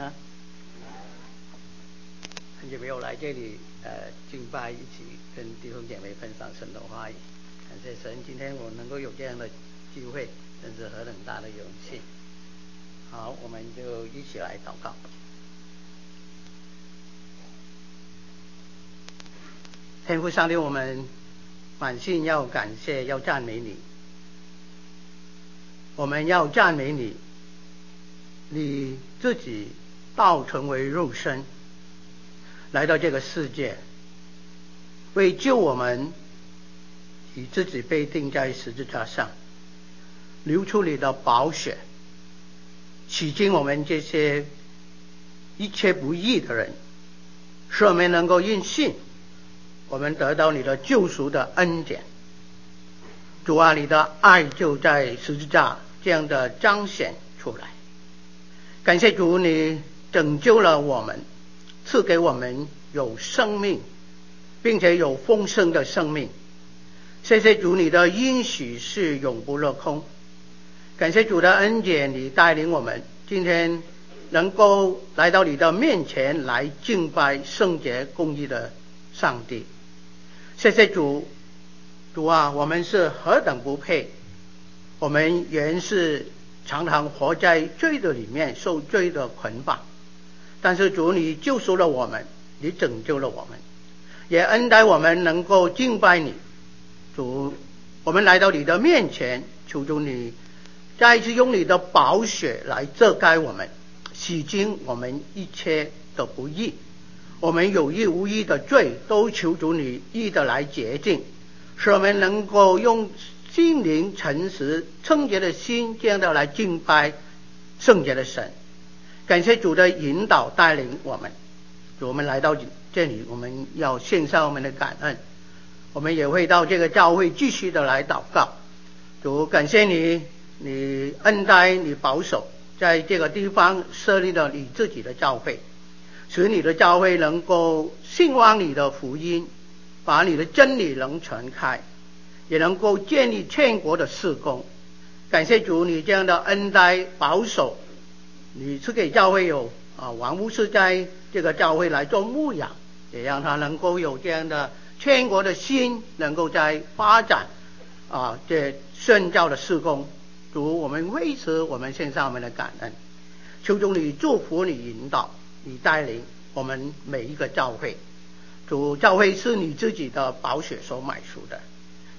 啊，很久没有来这里，呃，敬拜一起跟弟兄姐妹分享神的话语，感谢神，今天我能够有这样的机会，真是何等大的勇气。好，我们就一起来祷告。天父上帝，我们满心要感谢，要赞美你，我们要赞美你，你自己。道成为肉身，来到这个世界，为救我们，以自己被钉在十字架上，流出你的宝血，洗净我们这些一切不义的人，使我们能够因信，我们得到你的救赎的恩典。主啊，你的爱就在十字架这样的彰显出来。感谢主，你。拯救了我们，赐给我们有生命，并且有丰盛的生命。谢谢主，你的应许是永不落空。感谢主的恩典，你带领我们今天能够来到你的面前来敬拜圣洁公义的上帝。谢谢主，主啊，我们是何等不配！我们原是常常活在罪的里面，受罪的捆绑。但是主，你救赎了我们，你拯救了我们，也恩待我们能够敬拜你。主，我们来到你的面前，求主你再次用你的宝血来遮盖我们，洗净我们一切的不义，我们有意无意的罪都求主你意的来洁净，使我们能够用心灵诚实圣洁的心，这样的来敬拜圣洁的神。感谢主的引导带领我们，主，我们来到这里，我们要献上我们的感恩。我们也会到这个教会继续的来祷告。主，感谢你，你恩待你保守，在这个地方设立了你自己的教会，使你的教会能够兴旺你的福音，把你的真理能传开，也能够建立天国的事工。感谢主，你这样的恩待保守。你赐给教会有啊，王牧师在这个教会来做牧养，也让他能够有这样的天国的心，能够在发展啊这宣教的施工。主，我们为此我们献上我们的感恩，求主你祝福你引导你带领我们每一个教会。主，教会是你自己的宝血所买赎的，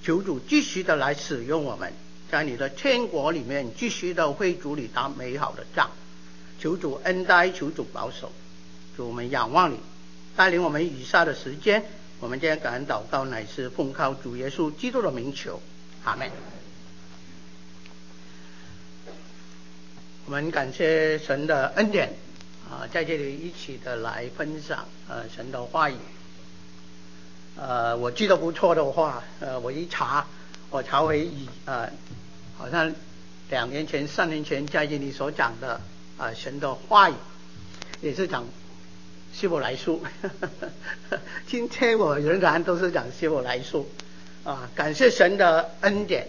求主继续的来使用我们，在你的天国里面继续的为主你打美好的仗。求主恩待，求主保守，主我们仰望你，带领我们以下的时间，我们将感恩祷告，乃是奉靠主耶稣基督的名求，阿门。我们感谢神的恩典啊，在这里一起的来分享呃神的话语。呃，我记得不错的话，呃，我一查，我查回以呃，好像两年前、三年前在这里所讲的。啊，神的话语也是讲希伯来书。今天我仍然都是讲希伯来书啊，感谢神的恩典，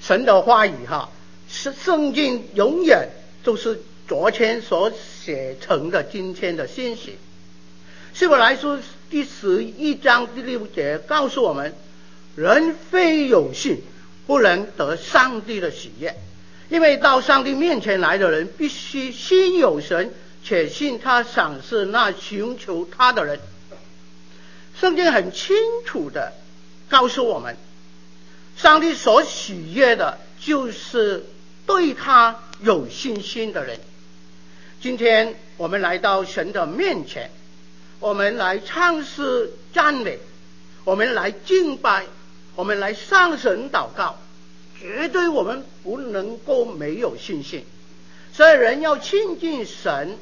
神的话语哈，是圣经永远都是昨天所写成的今天的信息。希伯来书第十一章第六节告诉我们：人非有信，不能得上帝的喜悦。因为到上帝面前来的人，必须心有神，且信他赏赐那寻求他的人。圣经很清楚的告诉我们，上帝所喜悦的，就是对他有信心的人。今天我们来到神的面前，我们来唱诗赞美，我们来敬拜，我们来上神祷告。绝对我们不能够没有信心，所以人要亲近神，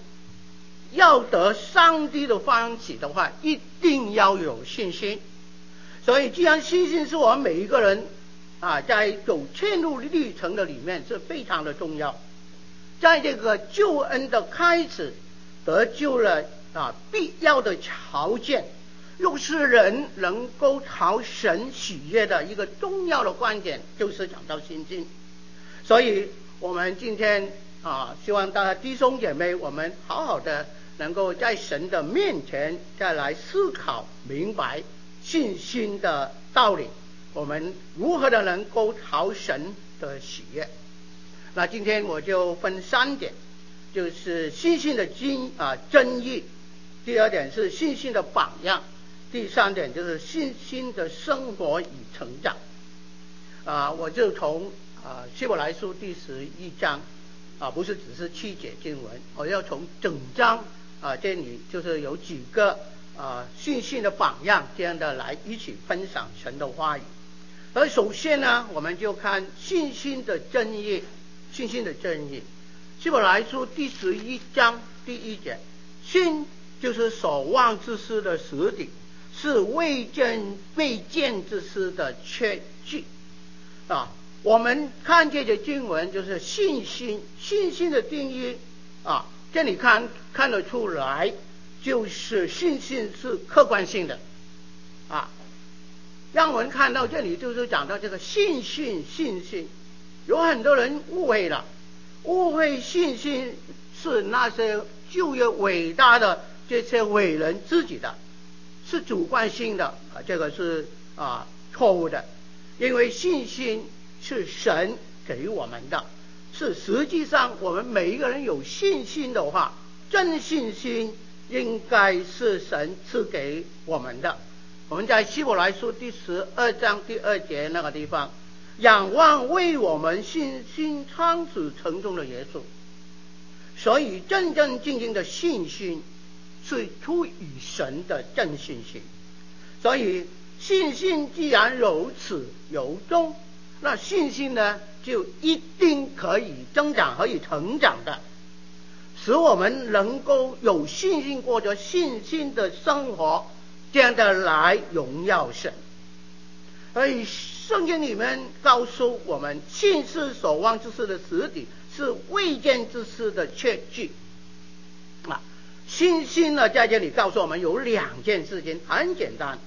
要得上帝的欢喜的话，一定要有信心。所以，既然信心是我们每一个人啊，在走天路历程的里面是非常的重要，在这个救恩的开始得救了啊，必要的条件。又是人能够讨神喜悦的一个重要的观点，就是讲到信心。所以，我们今天啊，希望大家弟兄姐妹，我们好好的能够在神的面前再来思考明白信心的道理，我们如何的能够讨神的喜悦。那今天我就分三点，就是信心的经啊真义，第二点是信心的榜样，第三点就是信心的生活与成长。啊，我就从啊希伯来书第十一章。啊，不是只是七节经文，我要从整章啊这里就是有几个啊信心的榜样这样的来一起分享神的话语。而首先呢，我们就看信心的正义，信心的正义。希伯来书第十一章第一节，信就是所望之事的实底，是未见未见之事的确据啊。我们看这些经文，就是信心，信心的定义啊，这里看看得出来，就是信心是客观性的啊。让我们看到这里，就是讲到这个信心，信心，有很多人误会了，误会信心是那些旧约伟大的这些伟人自己的，是主观性的啊，这个是啊错误的，因为信心。是神给我们的，是实际上我们每一个人有信心的话，真信心应该是神赐给我们的。我们在希伯来书第十二章第二节那个地方，仰望为我们信心创始成终的耶稣。所以真正经经的信心是出于神的正信心。所以信心既然如此由衷。那信心呢，就一定可以增长，可以成长的，使我们能够有信心过着信心的生活，这样的来荣耀神。所以圣经里面告诉我们，信是所望之事的实底，是未见之事的确据。啊，信心呢，在这里告诉我们有两件事情，很简单，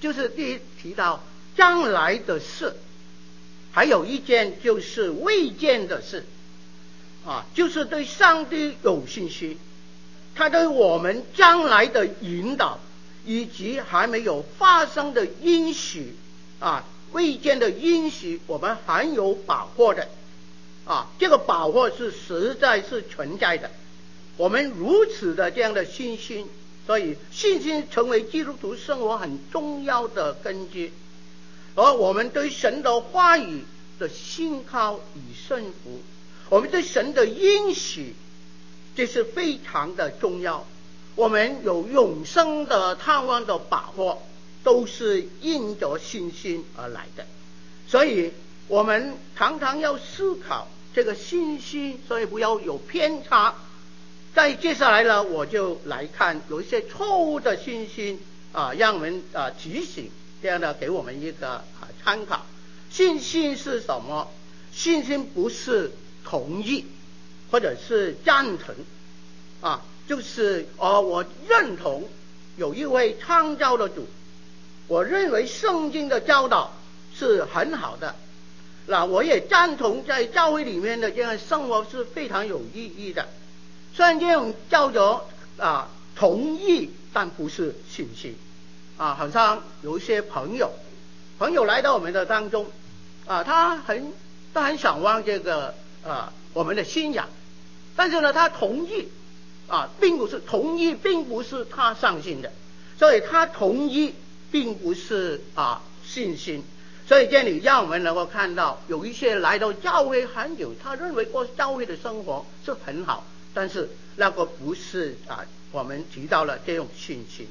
就是第一提到将来的事。还有一件就是未见的事，啊，就是对上帝有信心，他对我们将来的引导，以及还没有发生的应许，啊，未见的应许，我们很有把握的，啊，这个把握是实在是存在的。我们如此的这样的信心，所以信心成为基督徒生活很重要的根基。而我们对神的话语的信靠与顺服，我们对神的应许，这是非常的重要。我们有永生的盼望的把握，都是因着信心而来的。所以，我们常常要思考这个信心，所以不要有偏差。在接下来呢，我就来看有一些错误的信心啊，让我们啊提醒。这样的给我们一个啊参考，信心是什么？信心不是同意或者是赞成啊，就是哦，我认同有一位创造的主，我认为圣经的教导是很好的，那我也赞同在教会里面的这样生活是非常有意义的。虽然这种叫做啊同意，但不是信心。啊，好像有一些朋友，朋友来到我们的当中，啊，他很他很想望这个啊我们的信仰，但是呢，他同意，啊，并不是同意，并不是他相信的，所以他同意并不是啊信心，所以这里让我们能够看到，有一些来到教会很久，他认为过教会的生活是很好，但是那个不是啊我们提到了这种信心。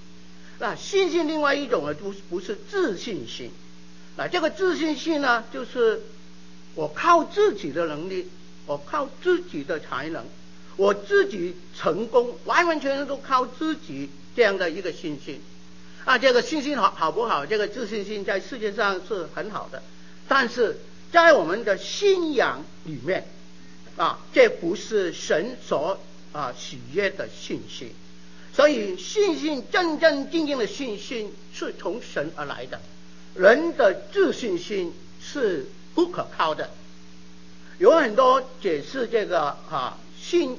那信心另外一种呢，不不是自信心。那这个自信心呢，就是我靠自己的能力，我靠自己的才能，我自己成功，完完全全都靠自己这样的一个信心。啊，这个信心好好不好？这个自信心在世界上是很好的，但是在我们的信仰里面，啊，这不是神所啊喜悦的信心。所以，信心真正经经的信心是从神而来的，人的自信心是不可靠的。有很多解释这个啊信，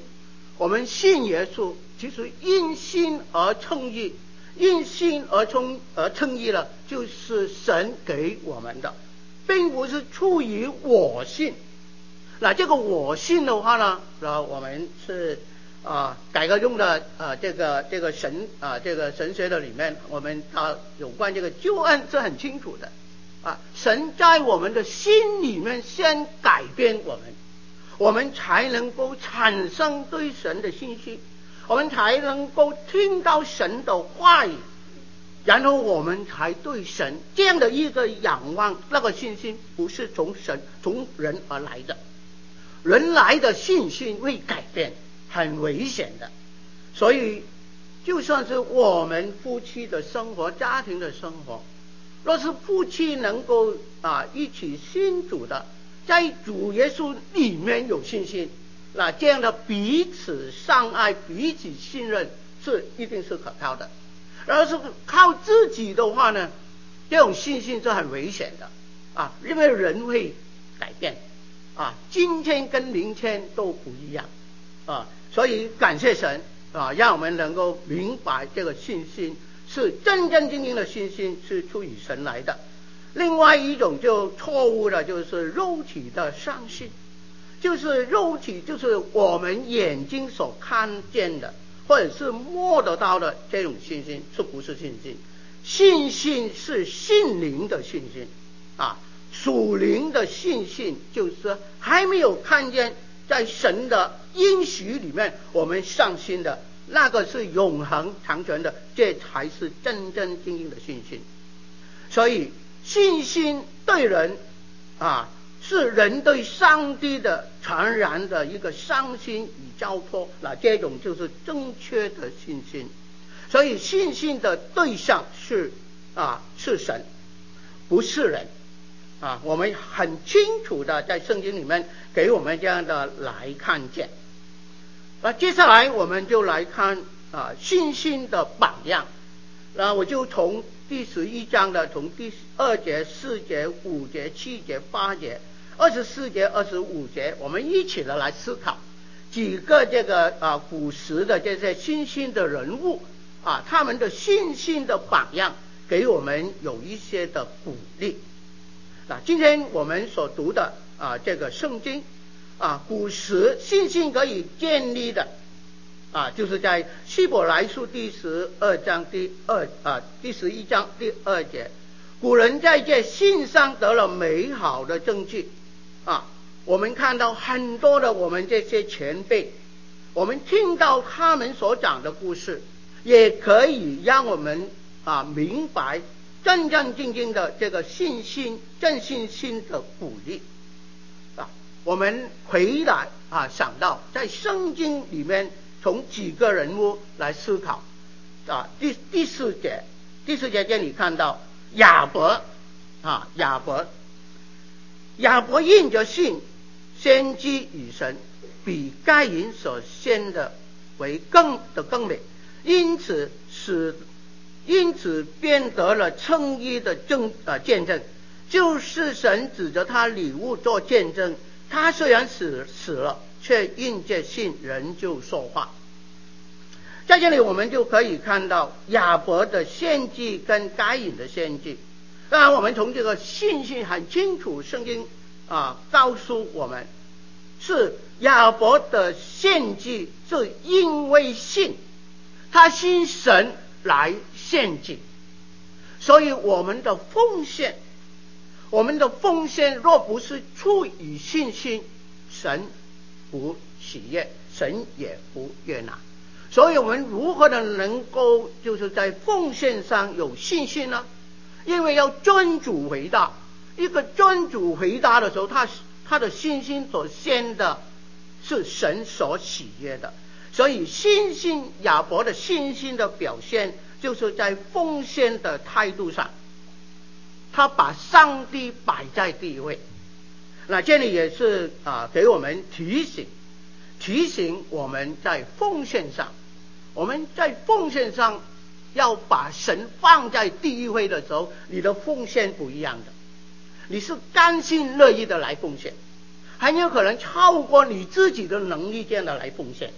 我们信耶稣，其实因信而称义，因信而称而称义了，就是神给我们的，并不是出于我信。那这个我信的话呢，那我们是啊改革中的啊这个这个神啊这个神学的里面，我们啊有关这个救恩是很清楚的啊，神在我们的心里面先改变我们，我们才能够产生对神的信心，我们才能够听到神的话语，然后我们才对神这样的一个仰望，那个信心不是从神从人而来的。人来的信心会改变，很危险的。所以，就算是我们夫妻的生活、家庭的生活，若是夫妻能够啊一起信主的，在主耶稣里面有信心，那这样的彼此相爱、彼此信任是一定是可靠的。而是靠自己的话呢，这种信心是很危险的啊，因为人会改变。啊，今天跟明天都不一样，啊，所以感谢神啊，让我们能够明白这个信心是真真正正的信心是出于神来的。另外一种就错误的，就是肉体的相信，就是肉体就是我们眼睛所看见的或者是摸得到的这种信心，是不是信心？信心是心灵的信心啊。属灵的信心，就是还没有看见在神的应许里面，我们上心的那个是永恒长存的，这才是真真正正的信心。所以信心对人啊，是人对上帝的全然的一个伤心与交托，那这种就是正确的信心。所以信心的对象是啊，是神，不是人。啊，我们很清楚的在圣经里面给我们这样的来看见。那接下来我们就来看啊信心的榜样。那我就从第十一章的从第二节、四节、五节、七节、八节、二十四节、二十五节，我们一起的来思考几个这个啊古时的这些信心的人物啊，他们的信心的榜样，给我们有一些的鼓励。那今天我们所读的啊，这个圣经啊，古时信心可以建立的啊，就是在希伯来书第十二章第二啊第十一章第二节，古人在这信上得了美好的证据啊。我们看到很多的我们这些前辈，我们听到他们所讲的故事，也可以让我们啊明白。正正经经的这个信心、正信心的鼓励啊，我们回来啊想到在圣经里面，从几个人物来思考啊。第第四节，第四节这里看到亚伯啊，亚伯，亚伯因着信，先知与神，比该隐所先的为更的更美，因此使。因此，便得了称义的证啊见证，就是神指着他礼物做见证。他虽然死死了，却因着信仍旧说话。在这里，我们就可以看到亚伯的献祭跟该隐的献祭。当然，我们从这个信息很清楚，圣经啊告诉我们，是亚伯的献祭是因为信，他信神来。献祭，所以我们的奉献，我们的奉献若不是出于信心，神不喜悦，神也不悦纳。所以我们如何的能够就是在奉献上有信心呢？因为要尊主回答，一个尊主回答的时候，他他的信心所献的是神所喜悦的，所以信心亚伯的信心的表现。就是在奉献的态度上，他把上帝摆在第一位。那这里也是啊，给我们提醒，提醒我们在奉献上，我们在奉献上要把神放在第一位的时候，你的奉献不一样的，你是甘心乐意的来奉献，很有可能超过你自己的能力这样的来奉献，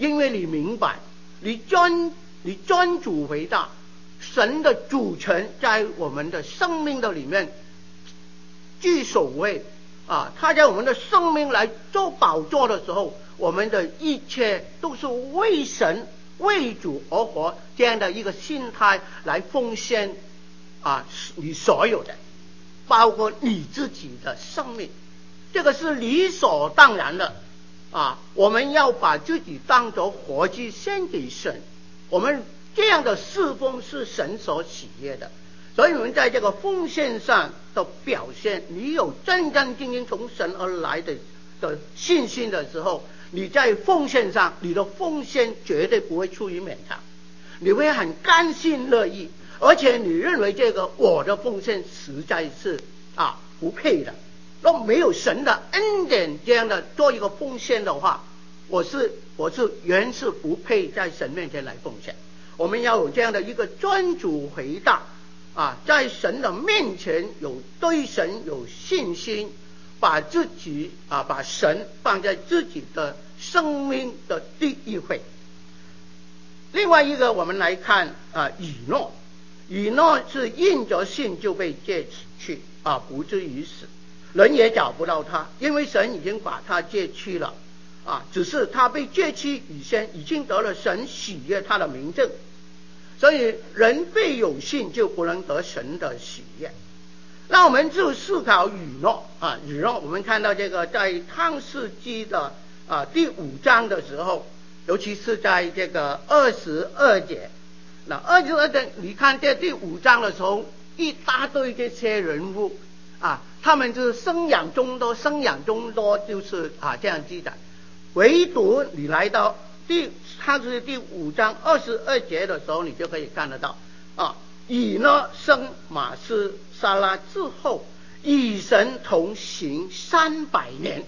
因为你明白，你专你专注回答神的主权在我们的生命的里面居首位啊，他在我们的生命来做宝座的时候，我们的一切都是为神为主而活这样的一个心态来奉献啊，你所有的，包括你自己的生命。这个是理所当然的啊！我们要把自己当作活祭献给神，我们这样的侍奉是神所喜悦的。所以，我们在这个奉献上的表现，你有真真正正从神而来的的信心的时候，你在奉献上，你的奉献绝对不会出于勉强，你会很甘心乐意，而且你认为这个我的奉献实在是啊不配的。若没有神的恩典，这样的做一个奉献的话，我是我是原是不配在神面前来奉献。我们要有这样的一个专注回答啊，在神的面前有对神有信心，把自己啊把神放在自己的生命的第一位。另外一个，我们来看啊，以诺，以诺是应着信就被接去啊，不至于死。人也找不到他，因为神已经把他借去了，啊，只是他被借去以前已经得了神喜悦他的名证，所以人非有信就不能得神的喜悦。那我们就思考雨诺啊，雨诺，我们看到这个在创世纪的啊第五章的时候，尤其是在这个二十二节，那二十二节你看这第五章的时候，一大堆这些人物。啊，他们就是生养众多，生养众多就是啊这样记载。唯独你来到第，他是第五章二十二节的时候，你就可以看得到啊。以诺生马斯沙拉之后，与神同行三百年。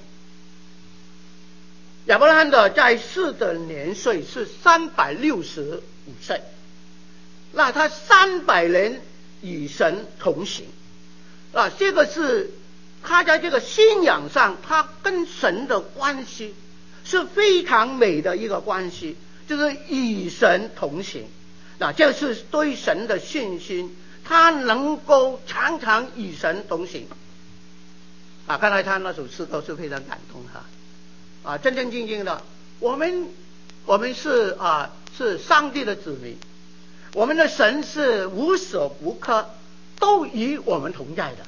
亚伯拉罕的在世的年岁是三百六十五岁，那他三百年与神同行。啊，这个是他在这个信仰上，他跟神的关系是非常美的一个关系，就是与神同行。那这是对神的信心，他能够常常与神同行。啊，刚才他那首诗歌是非常感动哈。啊，真真正正的，我们我们是啊是上帝的子民，我们的神是无所不克。都与我们同在的，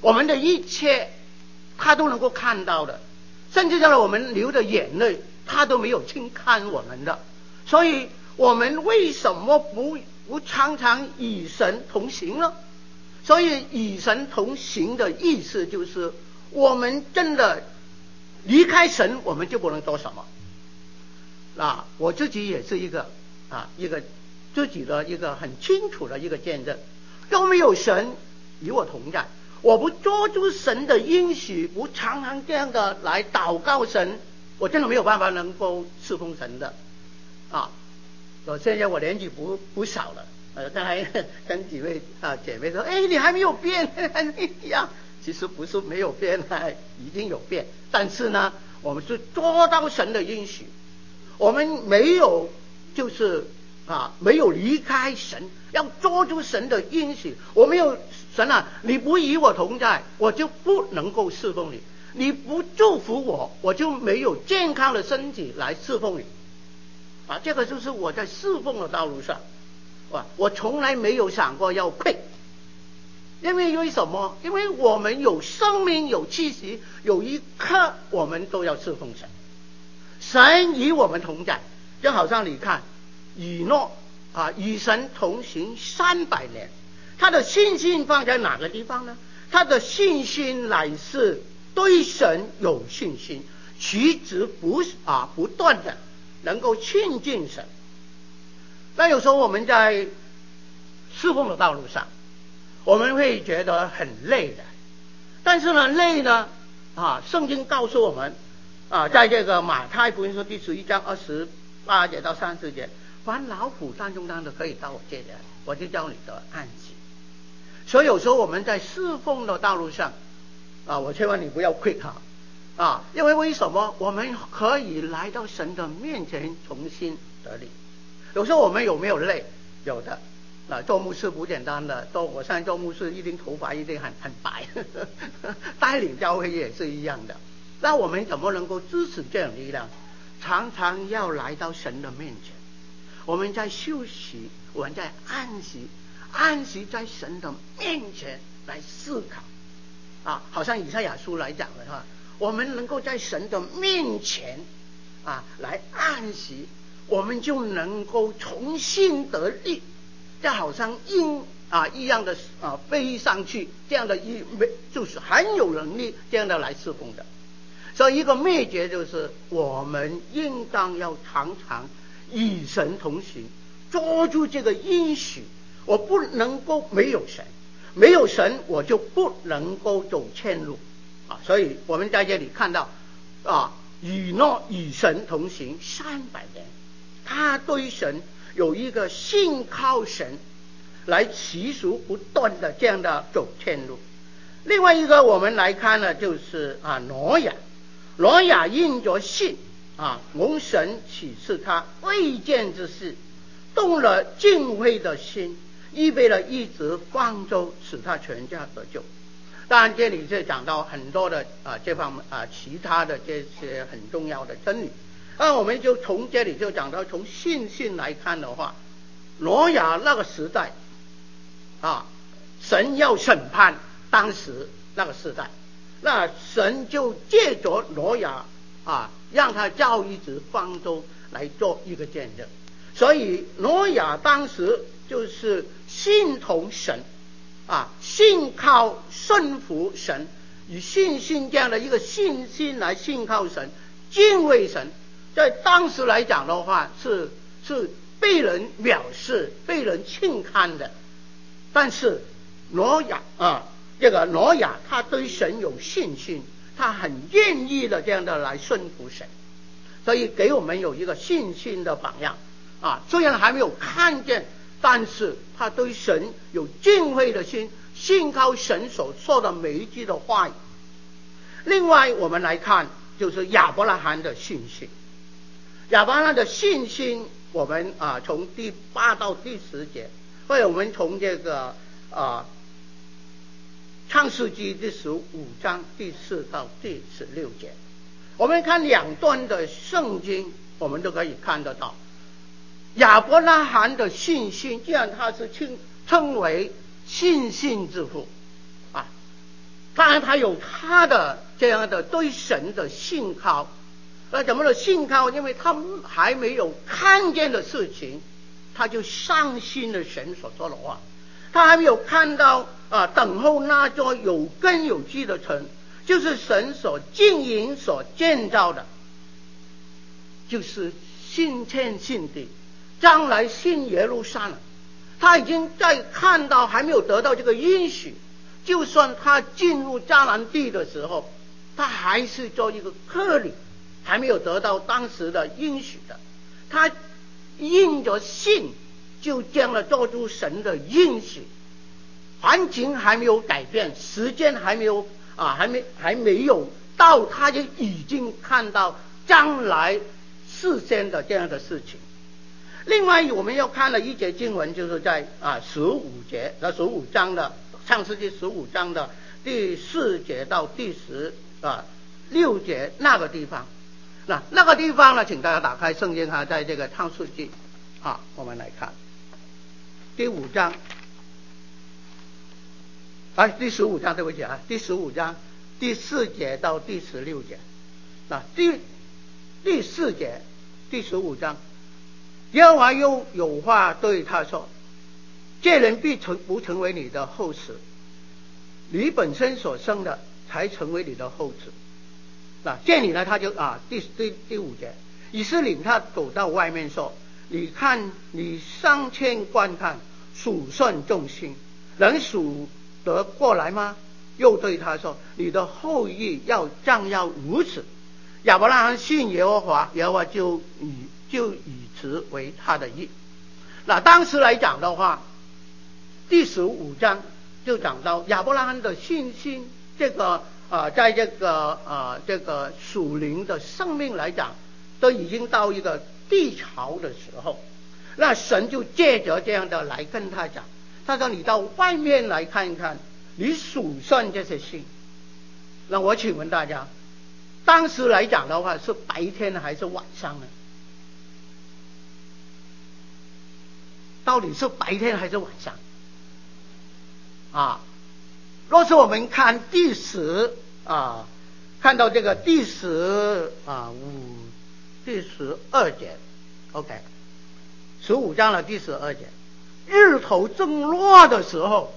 我们的一切他都能够看到的，甚至在我们流的眼泪，他都没有轻看我们的。所以，我们为什么不不常常与神同行呢？所以，与神同行的意思就是，我们真的离开神，我们就不能做什么。啊，我自己也是一个啊，一个自己的一个很清楚的一个见证。都没有神与我同在，我不抓住神的应许，不常常这样的来祷告神，我真的没有办法能够侍奉神的啊！我现在我年纪不不少了，呃，刚才跟几位啊姐妹说，哎，你还没有变一样，其实不是没有变，已经有变，但是呢，我们是捉到神的应许，我们没有就是。啊，没有离开神，要抓住神的应许。我没有神啊，你不与我同在，我就不能够侍奉你；你不祝福我，我就没有健康的身体来侍奉你。啊，这个就是我在侍奉的道路上，哇，我从来没有想过要配，因为为什么？因为我们有生命，有气息，有一刻我们都要侍奉神。神与我们同在，就好像你看。以诺啊，与神同行三百年，他的信心放在哪个地方呢？他的信心乃是对神有信心，取之不啊不断的能够亲近神。那有时候我们在侍奉的道路上，我们会觉得很累的，但是呢，累呢啊，圣经告诉我们啊，在这个马太福音书第十一章二十八节到三十节。凡劳苦担重担的，可以到我这里来，我就叫你得安息。所以有时候我们在侍奉的道路上，啊，我千万你不要 quit 哈，啊，因为为什么我们可以来到神的面前重新得力？有时候我们有没有累？有的。啊，做牧师不简单的，做我现在做牧师，一定头发一定很很白，带领教会也是一样的。那我们怎么能够支持这样力量？常常要来到神的面前，我们在休息，我们在安息，安息在神的面前来思考。啊，好像以赛亚书来讲的话，我们能够在神的面前啊来安息，我们就能够重新得力。就好像鹰啊一样的啊飞上去，这样的一没就是很有能力这样的来侍奉的。所以一个秘诀就是我们应当要常常与神同行，抓住这个应许。我不能够没有神，没有神我就不能够走前路啊。所以我们在这里看到啊，以诺与神同行三百年，他对神。有一个信靠神来持续不断的这样的走前路。另外一个我们来看呢，就是啊挪亚，挪亚因着信啊蒙神启示他未见之事，动了敬畏的心，预备了一只方舟，使他全家得救。当然这里是讲到很多的啊这方面啊其他的这些很重要的真理。那我们就从这里就讲到，从信心来看的话，挪亚那个时代，啊，神要审判当时那个时代，那神就借着挪亚啊，让他造一只方舟来做一个见证。所以挪亚当时就是信从神，啊，信靠顺服神，以信心这样的一个信心来信靠神，敬畏神。在当时来讲的话，是是被人藐视、被人轻看的。但是挪亚啊，这个挪亚他对神有信心，他很愿意的这样的来顺服神，所以给我们有一个信心的榜样啊。虽然还没有看见，但是他对神有敬畏的心，信靠神所说的每一句的话语。另外，我们来看就是亚伯拉罕的信心。亚伯拉罕的信心，我们啊从第八到第十节，或者我们从这个啊创世纪第十五章第四到第十六节，我们看两段的圣经，我们都可以看得到亚伯拉罕的信心，既然他是称称为信心之父啊，当然他有他的这样的对神的信靠。那怎么的信靠？因为他还没有看见的事情，他就相信了神所说的话。他还没有看到啊，等候那座有根有基的城，就是神所经营、所建造的，就是信天信地，将来信耶路撒冷。他已经在看到，还没有得到这个应许。就算他进入迦南地的时候，他还是做一个客旅。还没有得到当时的应许的，他因着信，就将了做出神的应许。环境还没有改变，时间还没有啊，还没还没有到，他就已经看到将来事先的这样的事情。另外，我们要看了一节经文，就是在啊十五节，那十五章的创世纪十五章的第四节到第十啊六节那个地方。那那个地方呢，请大家打开圣经哈，在这个创世纪啊，我们来看第五章，哎，第十五章对不起啊，第十五章第四节到第十六节。那第第四节第十五章，耶和华又有话对他说：“这人必成不成为你的后嗣，你本身所生的才成为你的后嗣。”那这里呢，他就啊，第第第五节，以斯领他走到外面说：“你看，你上千观看，数算众星，能数得过来吗？”又对他说：“你的后裔要将要如此。”亚伯拉罕信耶和华，耶和华就以就以此为他的意。那当时来讲的话，第十五章就讲到亚伯拉罕的信心，这个啊，在这个啊这个属灵的生命来讲，都已经到一个低潮的时候，那神就借着这样的来跟他讲，他说你到外面来看一看，你数算这些星。那我请问大家，当时来讲的话是白天还是晚上呢？到底是白天还是晚上？啊，若是我们看第十啊，看到这个第十啊五第十二节，OK，十五章的第十二节，日头正落的时候，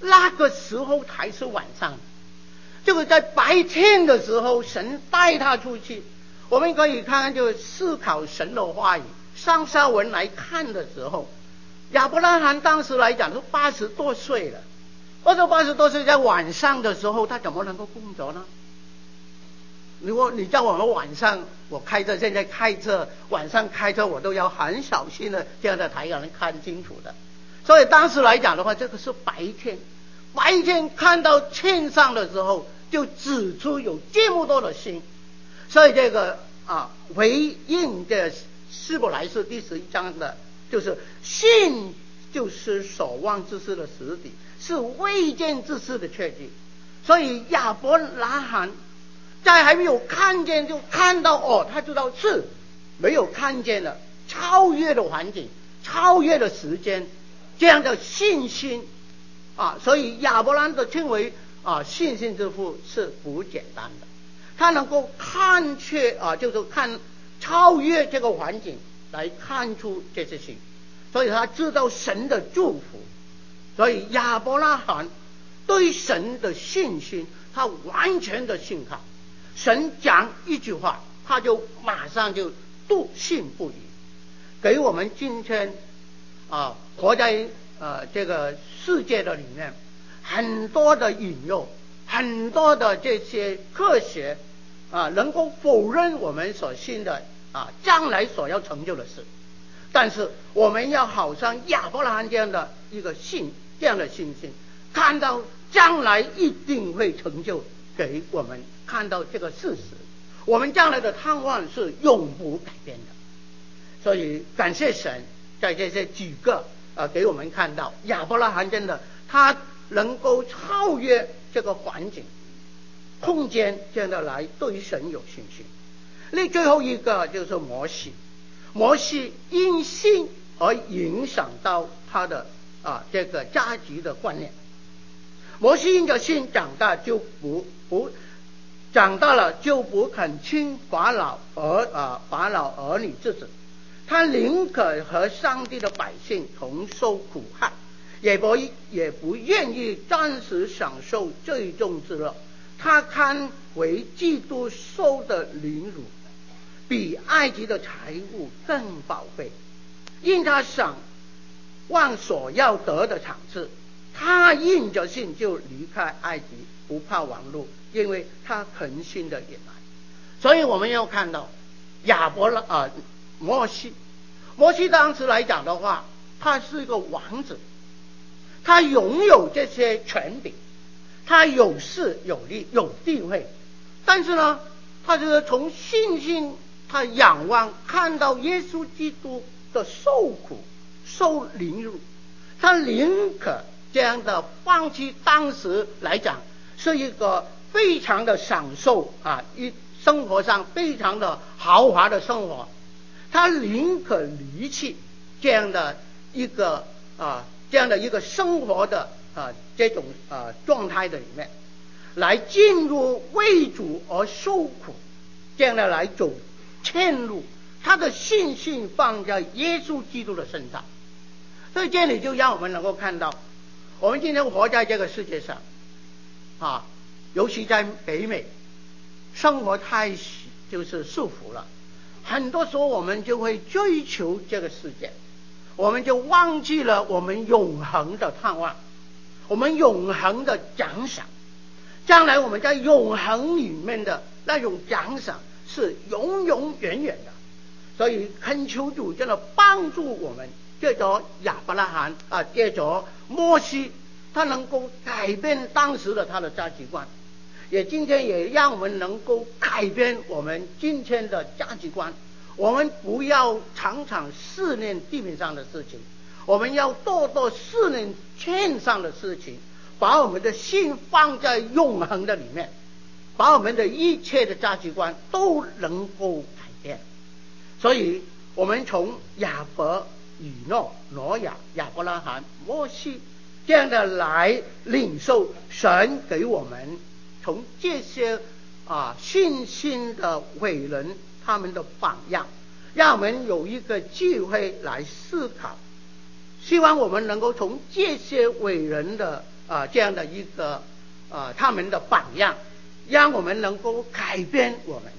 那个时候才是晚上。这个在白天的时候，神带他出去，我们可以看看，就思考神的话语。上下文来看的时候，亚伯拉罕当时来讲都八十多岁了，或者八十多岁在晚上的时候，他怎么能够工作呢？如果你叫我们晚上，我开车，现在开车晚上开车，我都要很小心的这样的才能看清楚的。所以当时来讲的话，这个是白天。白天看到天上的时候，就指出有这么多的星，所以这个啊回应的希伯来书第十一章的，就是信就是所望之事的实底，是未见之事的确据。所以亚伯拉罕在还没有看见就看到哦，他知道是没有看见的，超越的环境，超越的时间，这样的信心。啊，所以亚伯兰的称为啊信心之父是不简单的，他能够看却啊，就是看超越这个环境来看出这些事，所以他知道神的祝福，所以亚伯拉罕对神的信心，他完全的信靠，神讲一句话，他就马上就笃信不疑，给我们今天啊活在。呃，这个世界的里面，很多的引诱，很多的这些科学啊，能够否认我们所信的啊将来所要成就的事。但是我们要好像亚伯拉罕这样的一个信，这样的信心，看到将来一定会成就，给我们看到这个事实。我们将来的盼望是永不改变的。所以感谢神，在这些几个。啊，给我们看到亚伯拉罕真的，他能够超越这个环境、空间，这样的来对神有信心。那最后一个就是摩西，摩西因信而影响到他的啊这个家族的观念。摩西因着信长大就不不长大了就不肯亲法老儿啊法老儿女之子。他宁可和上帝的百姓同受苦害，也不也不愿意暂时享受最终之乐。他看为基督受的凌辱，比埃及的财物更宝贵。因他想望所要得的赏赐，他因着信就离开埃及，不怕亡路，因为他恒心的忍耐。所以我们要看到亚伯拉啊。摩西，摩西当时来讲的话，他是一个王子，他拥有这些权柄，他有势有力有地位，但是呢，他就是从信心，他仰望看到耶稣基督的受苦受凌辱，他宁可这样的放弃，当时来讲是一个非常的享受啊，一生活上非常的豪华的生活。他宁可离弃这样的一个啊，这样的一个生活的啊这种啊状态的里面，来进入为主而受苦，这样的来走前路，他的信心放在耶稣基督的身上。所以这里就让我们能够看到，我们今天活在这个世界上，啊，尤其在北美，生活太就是束缚了。很多时候，我们就会追求这个世界，我们就忘记了我们永恒的盼望，我们永恒的奖赏。将来我们在永恒里面的那种奖赏是永永远远的。所以恳求主真的帮助我们，借着亚伯拉罕啊，借着摩西，他能够改变当时的他的价值观，也今天也让我们能够改变我们今天的价值观。我们不要常常思念地面上的事情，我们要多多思念天上的事情，把我们的心放在永恒的里面，把我们的一切的价值观都能够改变。所以，我们从亚伯、以诺、挪亚、亚伯拉罕、摩西这样的来领受神给我们从这些啊信心的伟人他们的榜样，让我们有一个机会来思考。希望我们能够从这些伟人的啊这样的一个啊他们的榜样，让我们能够改变我们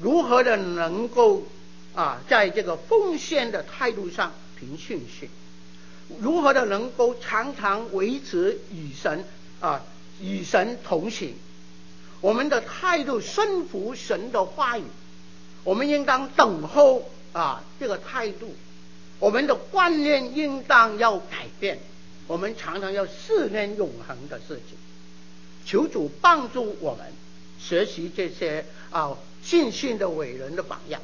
如何的能够啊在这个奉献的态度上凭信心，如何的能够常常维持与神啊与神同行，我们的态度顺服神的话语，我们应当等候啊这个态度。我们的观念应当要改变，我们常常要思念永恒的事情，求主帮助我们学习这些啊信心的伟人的榜样。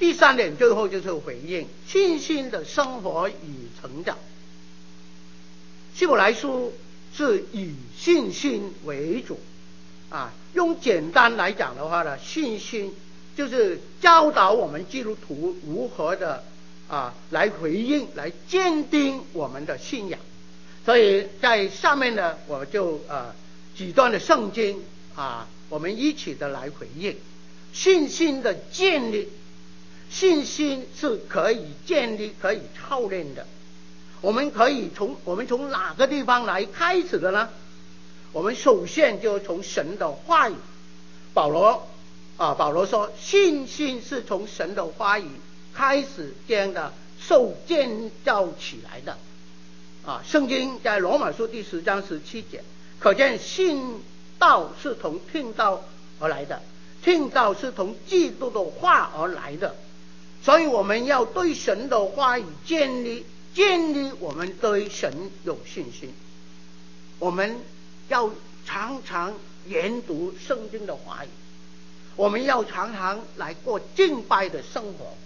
第三点，最后就是回应信心的生活与成长。希伯来书是以信心为主啊，用简单来讲的话呢，信心就是教导我们基督徒如何的。啊，来回应，来坚定我们的信仰。所以在上面呢，我就呃几段的圣经啊，我们一起的来回应信心的建立。信心是可以建立、可以操练的。我们可以从我们从哪个地方来开始的呢？我们首先就从神的话语。保罗啊，保罗说，信心是从神的话语。开始这样的受建造起来的，啊，圣经在罗马书第十章十七节，可见信道是从听道而来的，听道是从基督的话而来的，所以我们要对神的话语建立建立我们对神有信心，我们要常常研读圣经的话语，我们要常常来过敬拜的生活。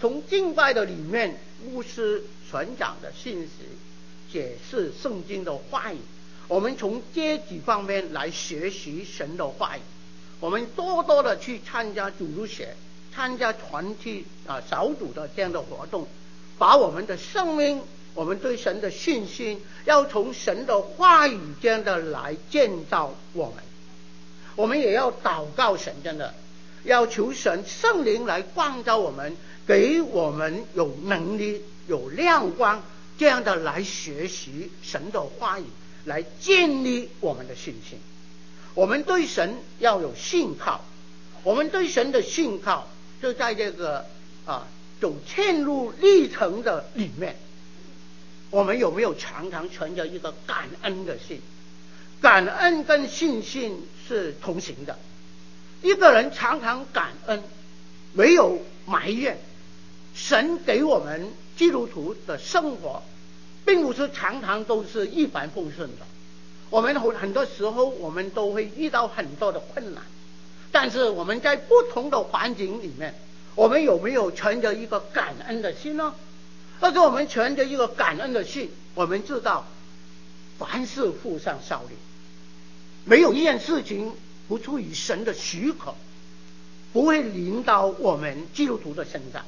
从敬拜的里面，牧师传讲的信息，解释圣经的话语，我们从这几方面来学习神的话语。我们多多的去参加主日学，参加团体啊小组的这样的活动，把我们的生命，我们对神的信心，要从神的话语这样的来建造我们。我们也要祷告神，真的要求神圣灵来光照我们。给我们有能力、有亮光，这样的来学习神的话语，来建立我们的信心。我们对神要有信靠，我们对神的信靠就在这个啊走天路历程的里面。我们有没有常常存着一个感恩的心？感恩跟信心是同行的。一个人常常感恩，没有埋怨。神给我们基督徒的生活，并不是常常都是一帆风顺的。我们很很多时候，我们都会遇到很多的困难。但是我们在不同的环境里面，我们有没有存着一个感恩的心呢？但是我们存着一个感恩的心，我们知道凡事付上效力，没有一件事情不出于神的许可，不会临到我们基督徒的身上。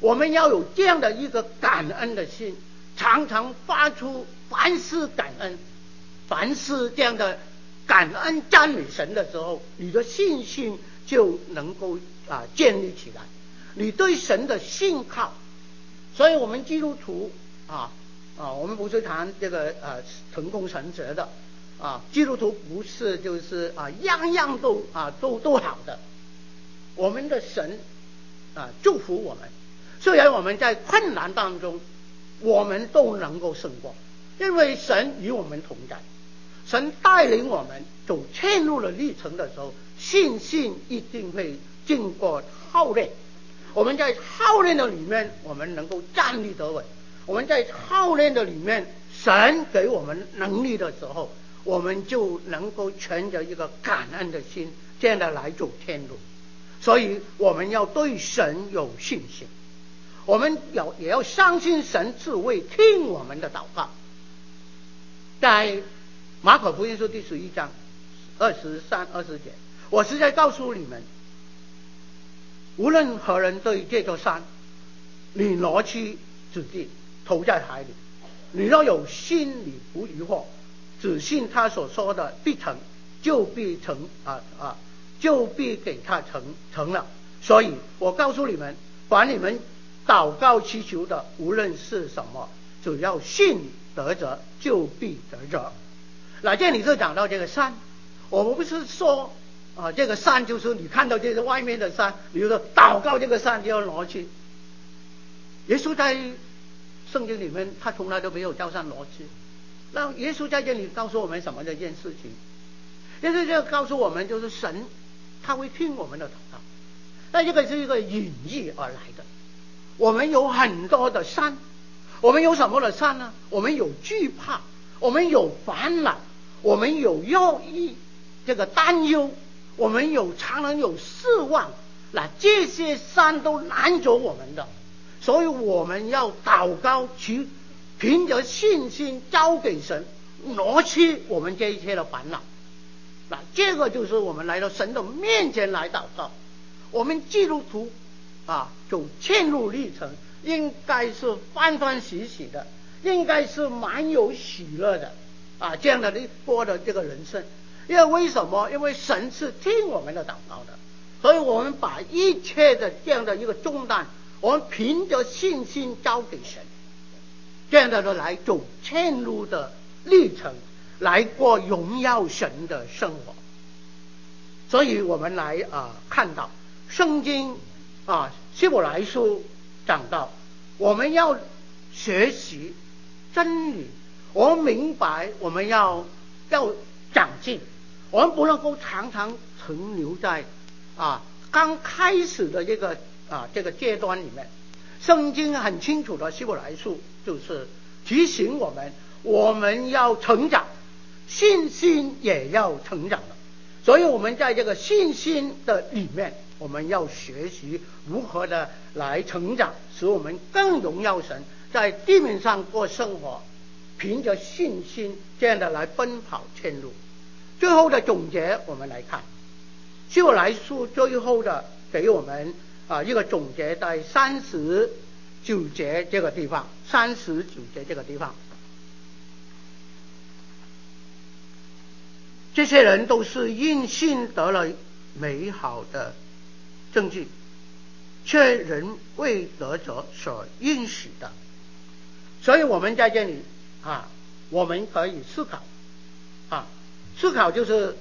我们要有这样的一个感恩的心，常常发出凡事感恩，凡事这样的感恩赞美神的时候，你的信心就能够啊建立起来，你对神的信靠。所以我们基督徒啊啊，我们不是谈这个呃成功神学的啊，基督徒不是就是啊样样都啊都都好的，我们的神啊祝福我们。虽然我们在困难当中，我们都能够胜过，因为神与我们同在，神带领我们走天路的历程的时候，信心一定会经过操练。我们在操练的里面，我们能够站立得稳；我们在操练的里面，神给我们能力的时候，我们就能够存着一个感恩的心，这样的来走天路。所以我们要对神有信心，我们要也要相信神是会听我们的祷告。在马可福音书第十一章二十三、二十节，我是在告诉你们，无论何人对这座山，你挪去之地，投在海里，你若有心里不疑惑，只信他所说的必成，就必成啊啊，就必给他成成了。所以我告诉你们，把你们祷告祈求的，无论是什么，只要信得着，就必得着。那这里就讲到这个山，我们不是说啊，这个山就是你看到这个外面的山，比如说祷告这个山就要挪去。耶稣在圣经里面，他从来都没有叫上挪去。那耶稣在这里告诉我们什么的一件事情？耶稣就告诉我们，就是神他会听我们的祷告。那这个是一个隐喻而来的。我们有很多的山，我们有什么的山呢？我们有惧怕，我们有烦恼，我们有忧郁，这个担忧，我们有常人有失望。那这些山都拦着我们的。所以我们要祷告，去凭着信心交给神，挪去我们这一切的烦恼。那这个就是我们来到神的面前来祷告。我们基督徒啊，走天路历程，应该是欢欢喜喜的，应该是蛮有喜乐的啊，这样的一波的这个人生。因为为什么？因为神是听我们的祷告的，所以我们把一切的这样的一个重担。我们凭着信心交给神，这样的来走天路的历程，来过荣耀神的生活。所以我们来啊、看到圣经啊希伯来书讲到，我们要学习真理，我明白我们要要长进，我们不能够常常停留在啊刚开始的这个。啊，这个阶段里面，圣经很清楚的，希伯来书就是提醒我们，我们要成长，信心也要成长的。所以，我们在这个信心的里面，我们要学习如何的来成长，使我们更荣耀神，在地面上过生活，凭着信心这样的来奔跑天路。最后的总结，我们来看希伯来书最后的给我们。啊，一个总结在三十九节这个地方，三十九节这个地方，这些人都是因信得了美好的证据，却仍未得着所应许的。所以我们在这里啊，我们可以思考啊，思考就是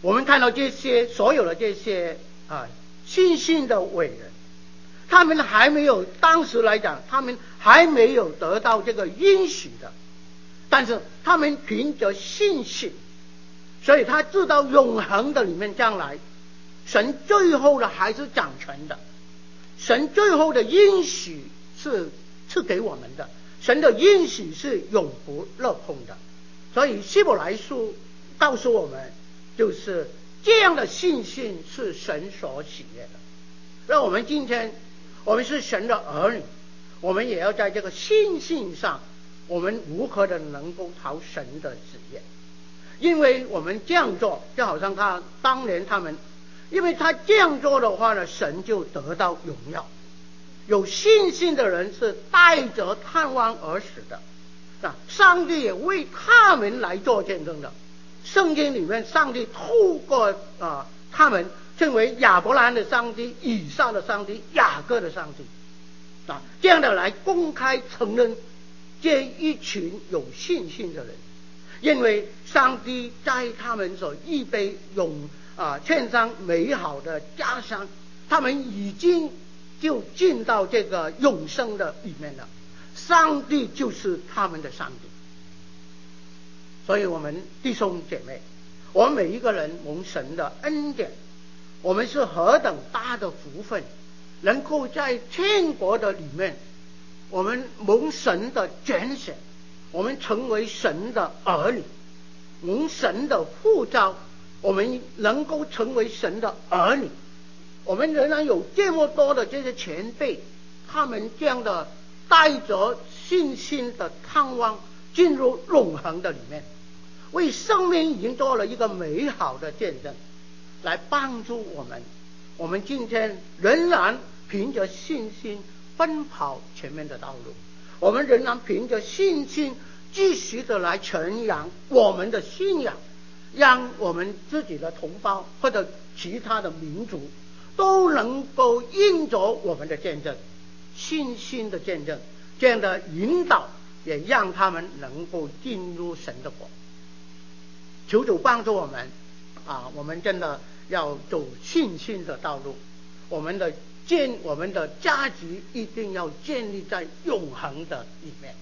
我们看到这些所有的这些啊。信心的伟人，他们还没有当时来讲，他们还没有得到这个应许的，但是他们凭着信心，所以他知道永恒的里面将来，神最后的还是掌权的，神最后的应许是赐给我们的，神的应许是永不落空的，所以希伯来书告诉我们，就是。这样的信心是神所喜悦的。那我们今天，我们是神的儿女，我们也要在这个信心上，我们如何的能够讨神的旨意？因为我们这样做，就好像他当年他们，因为他这样做的话呢，神就得到荣耀。有信心的人是带着盼望而死的，啊，上帝也为他们来做见证的。圣经里面，上帝透过啊，他们称为亚伯兰的上帝、以撒的上帝、雅各的上帝啊，这样的来公开承认这一群有信心的人，因为上帝在他们所预备永啊，献上美好的家乡，他们已经就进到这个永生的里面了。上帝就是他们的上帝。所以，我们弟兄姐妹，我们每一个人蒙神的恩典，我们是何等大的福分，能够在天国的里面，我们蒙神的拣选，我们成为神的儿女，蒙神的呼召，我们能够成为神的儿女。我们仍然有这么多的这些前辈，他们这样的带着信心的盼望进入永恒的里面，为生命已经做了一个美好的见证，来帮助我们。我们今天仍然凭着信心奔跑前面的道路，我们仍然凭着信心继续的来传扬我们的信仰，让我们自己的同胞或者其他的民族。都能够印着我们的见证，信心的见证，这样的引导也让他们能够进入神的国。求主帮助我们啊！我们真的要走信心的道路，我们的建，我们的价值一定要建立在永恒的里面。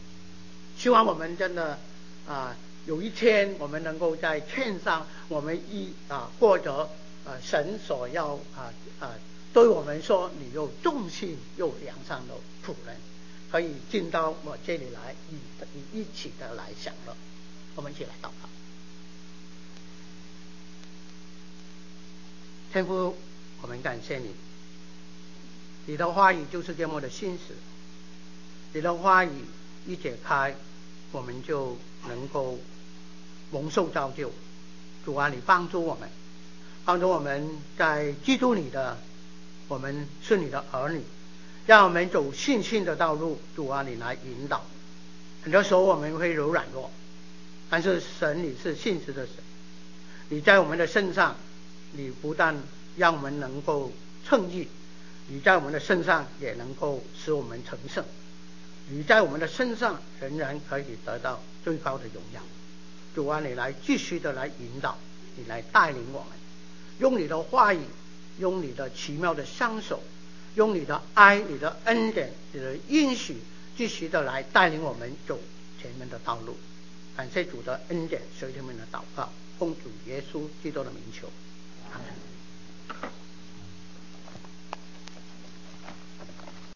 希望我们真的啊，有一天我们能够在天上，我们一啊过着。啊，神所要啊啊，对我们说，你又忠心又良善的仆人，可以进到我这里来，与你一起的来享乐。我们一起来祷告。天父，我们感谢你，你的话语就是这么的信实，你的话语一解开，我们就能够蒙受造就。主啊，你帮助我们。帮助我们在基督里的，我们是你的儿女，让我们走信心的道路。主啊，你来引导。很多时候我们会柔软弱，但是神你是信实的神，你在我们的身上，你不但让我们能够称义，你在我们的身上也能够使我们成圣，你在我们的身上仍然可以得到最高的荣耀。主啊，你来继续的来引导，你来带领我们。用你的话语，用你的奇妙的双手，用你的爱、你的恩典、你的应许，继续的来带领我们走前面的道路。感谢主的恩典，随他们的祷告，奉主耶稣基督的名求，阿门。